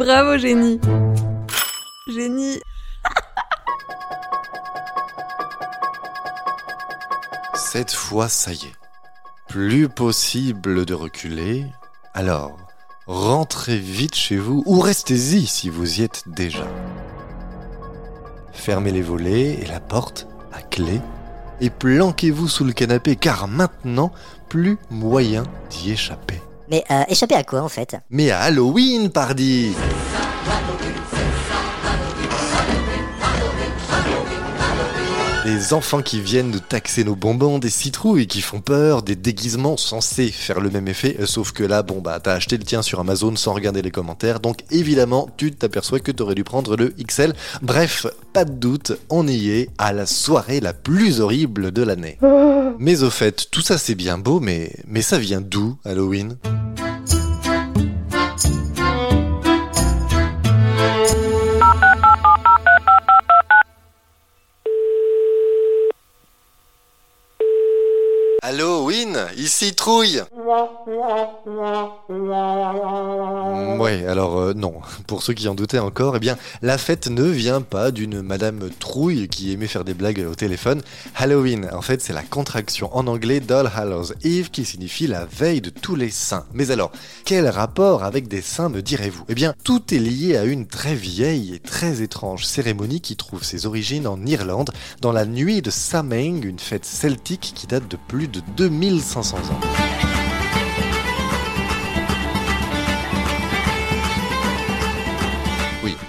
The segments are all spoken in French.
Bravo, génie. Génie. Cette fois, ça y est. Plus possible de reculer. Alors, rentrez vite chez vous ou restez-y si vous y êtes déjà. Fermez les volets et la porte à clé et planquez-vous sous le canapé car maintenant, plus moyen d'y échapper. Mais euh, échapper à quoi en fait? Mais à Halloween, pardi Des enfants qui viennent de taxer nos bonbons, des citrouilles qui font peur, des déguisements censés faire le même effet, euh, sauf que là, bon bah t'as acheté le tien sur Amazon sans regarder les commentaires, donc évidemment tu t'aperçois que t'aurais dû prendre le XL. Bref, pas de doute, on y est à la soirée la plus horrible de l'année. Mais au fait, tout ça c'est bien beau, mais, mais ça vient d'où Halloween? Halloween, ici Trouille Ouais, alors euh, non, pour ceux qui en doutaient encore, eh bien, la fête ne vient pas d'une Madame Trouille qui aimait faire des blagues au téléphone. Halloween, en fait, c'est la contraction en anglais d'All Hallows Eve qui signifie la veille de tous les saints. Mais alors, quel rapport avec des saints me direz-vous? Eh bien, tout est lié à une très vieille et très étrange cérémonie qui trouve ses origines en Irlande, dans la nuit de Samhain, une fête celtique qui date de plus de 2500 ans.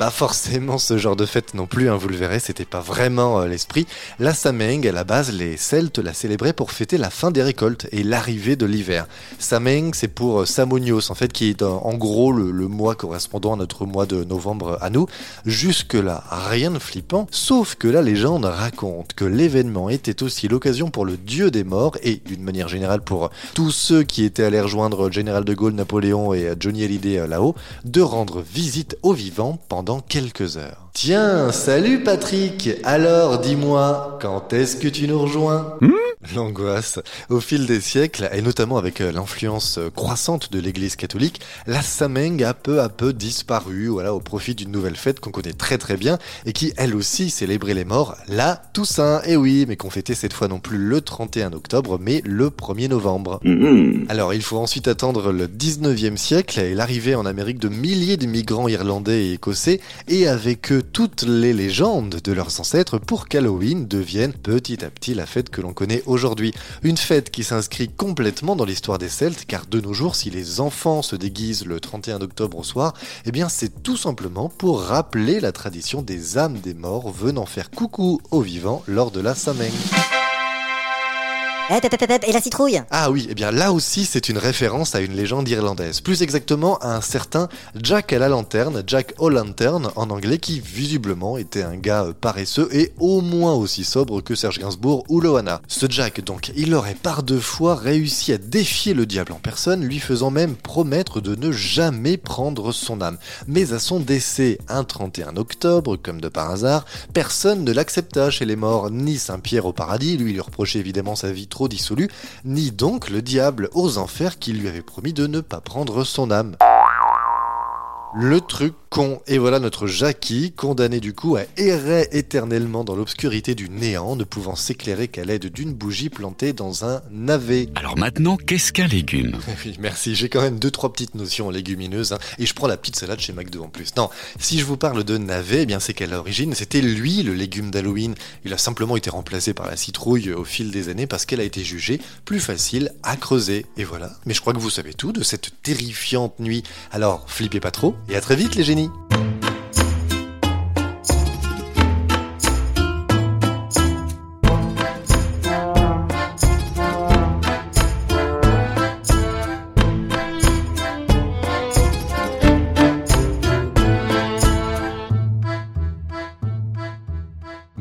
Pas forcément ce genre de fête non plus, hein, vous le verrez, c'était pas vraiment euh, l'esprit. La Samhain, à la base, les Celtes la célébraient pour fêter la fin des récoltes et l'arrivée de l'hiver. Samhain, c'est pour euh, Samonios, en fait, qui est euh, en gros le, le mois correspondant à notre mois de novembre à nous. Jusque-là, rien de flippant, sauf que la légende raconte que l'événement était aussi l'occasion pour le dieu des morts et, d'une manière générale, pour tous ceux qui étaient allés rejoindre général de Gaulle, Napoléon et Johnny Hallyday là-haut, de rendre visite aux vivants pendant quelques heures. Tiens, salut Patrick Alors dis-moi, quand est-ce que tu nous rejoins L'angoisse. Au fil des siècles, et notamment avec euh, l'influence euh, croissante de l'Église catholique, la Samhain a peu à peu disparu voilà, au profit d'une nouvelle fête qu'on connaît très très bien et qui elle aussi célébrait les morts, la Toussaint. Et oui, mais qu'on fêtait cette fois non plus le 31 octobre, mais le 1er novembre. Alors il faut ensuite attendre le 19e siècle et l'arrivée en Amérique de milliers de migrants irlandais et écossais, et avec eux toutes les légendes de leurs ancêtres pour qu'Halloween devienne petit à petit la fête que l'on connaît aujourd'hui. Une fête qui s'inscrit complètement dans l'histoire des Celtes, car de nos jours, si les enfants se déguisent le 31 octobre au soir, eh bien c'est tout simplement pour rappeler la tradition des âmes des morts venant faire coucou aux vivants lors de la Samhain. Et la citrouille Ah oui, eh bien là aussi c'est une référence à une légende irlandaise, plus exactement à un certain Jack à la lanterne, Jack O'Lantern en anglais, qui visiblement était un gars euh, paresseux et au moins aussi sobre que Serge Gainsbourg ou Loana. Ce Jack donc, il aurait par deux fois réussi à défier le diable en personne, lui faisant même promettre de ne jamais prendre son âme. Mais à son décès, un 31 octobre, comme de par hasard, personne ne l'accepta chez les morts, ni Saint-Pierre au paradis, lui lui reprochait évidemment sa vie trop dissolue, ni donc le diable aux enfers qui lui avait promis de ne pas prendre son âme. Le truc con. Et voilà notre Jackie, condamné du coup à errer éternellement dans l'obscurité du néant, ne pouvant s'éclairer qu'à l'aide d'une bougie plantée dans un navet. Alors maintenant, qu'est-ce qu'un légume? Oui, merci, j'ai quand même deux trois petites notions légumineuses, hein, et je prends la petite salade chez McDo en plus. Non, si je vous parle de navet, eh bien c'est qu'à l'origine, c'était lui le légume d'Halloween. Il a simplement été remplacé par la citrouille au fil des années parce qu'elle a été jugée plus facile à creuser. Et voilà. Mais je crois que vous savez tout de cette terrifiante nuit. Alors, flippez pas trop, et à très vite les génies États-Unis.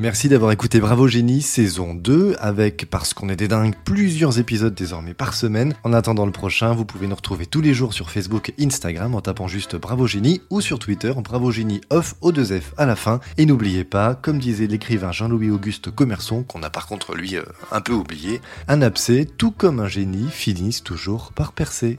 Merci d'avoir écouté Bravo Génie saison 2 avec, parce qu'on est des dingues, plusieurs épisodes désormais par semaine. En attendant le prochain, vous pouvez nous retrouver tous les jours sur Facebook et Instagram en tapant juste Bravo Génie ou sur Twitter Bravo Génie off au 2F à la fin. Et n'oubliez pas, comme disait l'écrivain Jean-Louis Auguste Commerçon, qu'on a par contre lui euh, un peu oublié, un abcès, tout comme un génie, finissent toujours par percer.